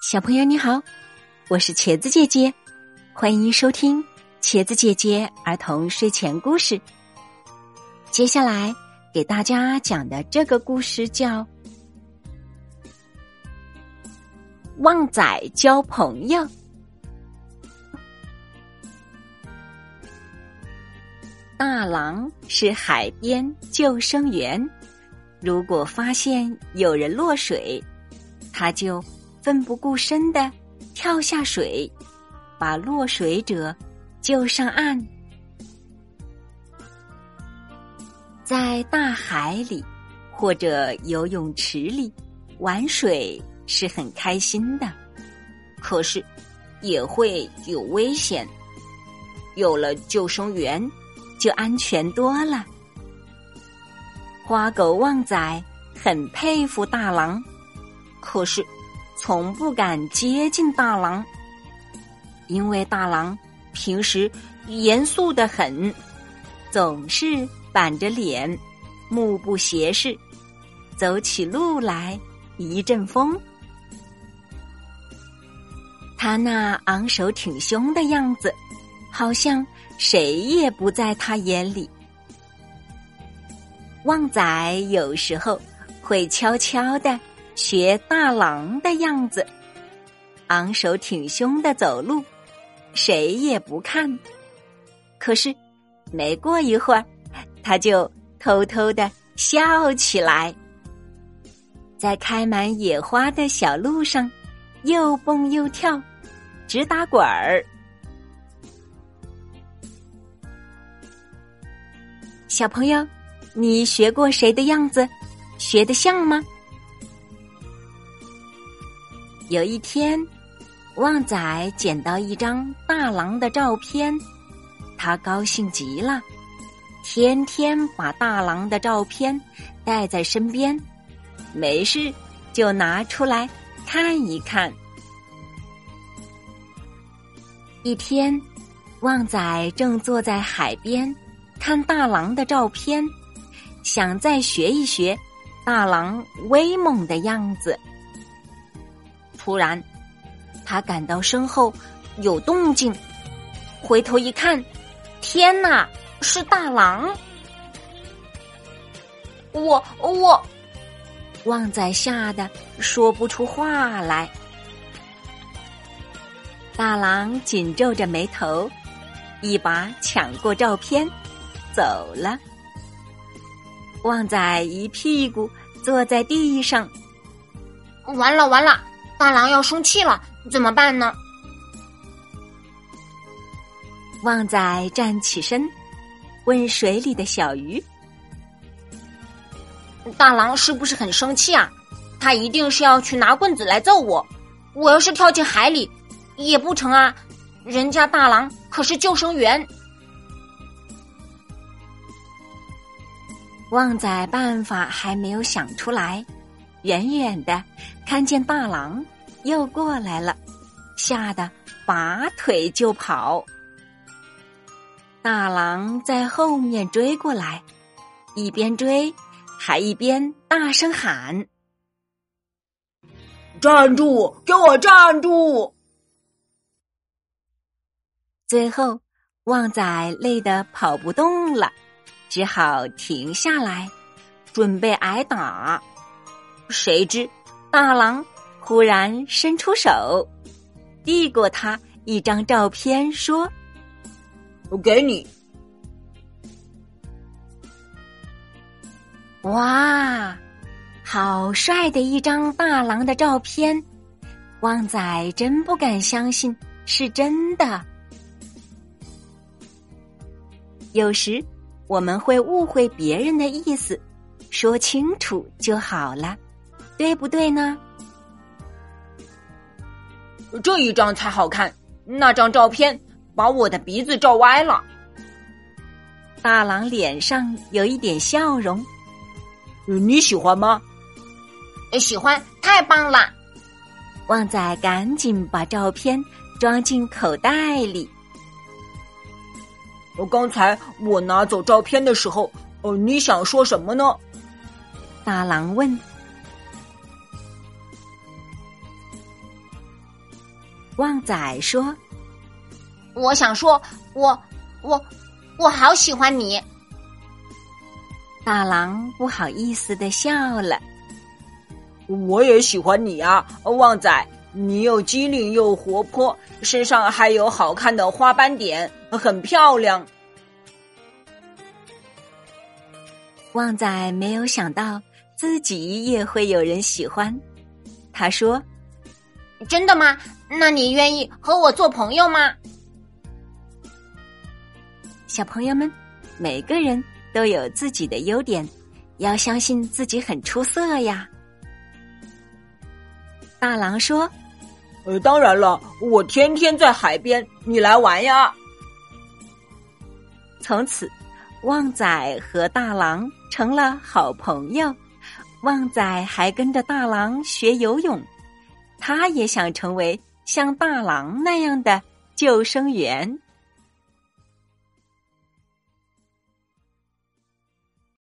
小朋友你好，我是茄子姐姐，欢迎收听茄子姐姐儿童睡前故事。接下来给大家讲的这个故事叫《旺仔交朋友》。大郎是海边救生员，如果发现有人落水，他就。奋不顾身的跳下水，把落水者救上岸。在大海里或者游泳池里玩水是很开心的，可是也会有危险。有了救生员，就安全多了。花狗旺仔很佩服大郎，可是。从不敢接近大郎，因为大郎平时严肃的很，总是板着脸，目不斜视，走起路来一阵风。他那昂首挺胸的样子，好像谁也不在他眼里。旺仔有时候会悄悄的。学大郎的样子，昂首挺胸的走路，谁也不看。可是没过一会儿，他就偷偷的笑起来，在开满野花的小路上又蹦又跳，直打滚儿。小朋友，你学过谁的样子？学的像吗？有一天，旺仔捡到一张大狼的照片，他高兴极了，天天把大狼的照片带在身边，没事就拿出来看一看。一天，旺仔正坐在海边看大狼的照片，想再学一学大狼威猛的样子。突然，他感到身后有动静，回头一看，天哪，是大狼！我我，旺仔吓得说不出话来。大狼紧皱着眉头，一把抢过照片，走了。旺仔一屁股坐在地上，完了完了！大狼要生气了，怎么办呢？旺仔站起身，问水里的小鱼：“大狼是不是很生气啊？他一定是要去拿棍子来揍我。我要是跳进海里，也不成啊！人家大狼可是救生员。”旺仔办法还没有想出来。远远的看见大狼又过来了，吓得拔腿就跑。大狼在后面追过来，一边追还一边大声喊：“站住！给我站住！”最后，旺仔累得跑不动了，只好停下来，准备挨打。谁知，大狼忽然伸出手，递过他一张照片，说：“我给你。”哇，好帅的一张大狼的照片！旺仔真不敢相信是真的。有时我们会误会别人的意思，说清楚就好了。对不对呢？这一张才好看，那张照片把我的鼻子照歪了。大郎脸上有一点笑容，你喜欢吗？喜欢，太棒了！旺仔赶紧把照片装进口袋里。刚才我拿走照片的时候，呃，你想说什么呢？大郎问。旺仔说：“我想说，我我我好喜欢你。”大狼不好意思的笑了。我也喜欢你啊，旺仔，你又机灵又活泼，身上还有好看的花斑点，很漂亮。旺仔没有想到自己也会有人喜欢，他说：“真的吗？那你愿意和我做朋友吗？”小朋友们，每个人都有自己的优点，要相信自己很出色呀。大狼说：“呃，当然了，我天天在海边，你来玩呀。”从此，旺仔和大狼成了好朋友。旺仔还跟着大狼学游泳，他也想成为像大郎那样的救生员。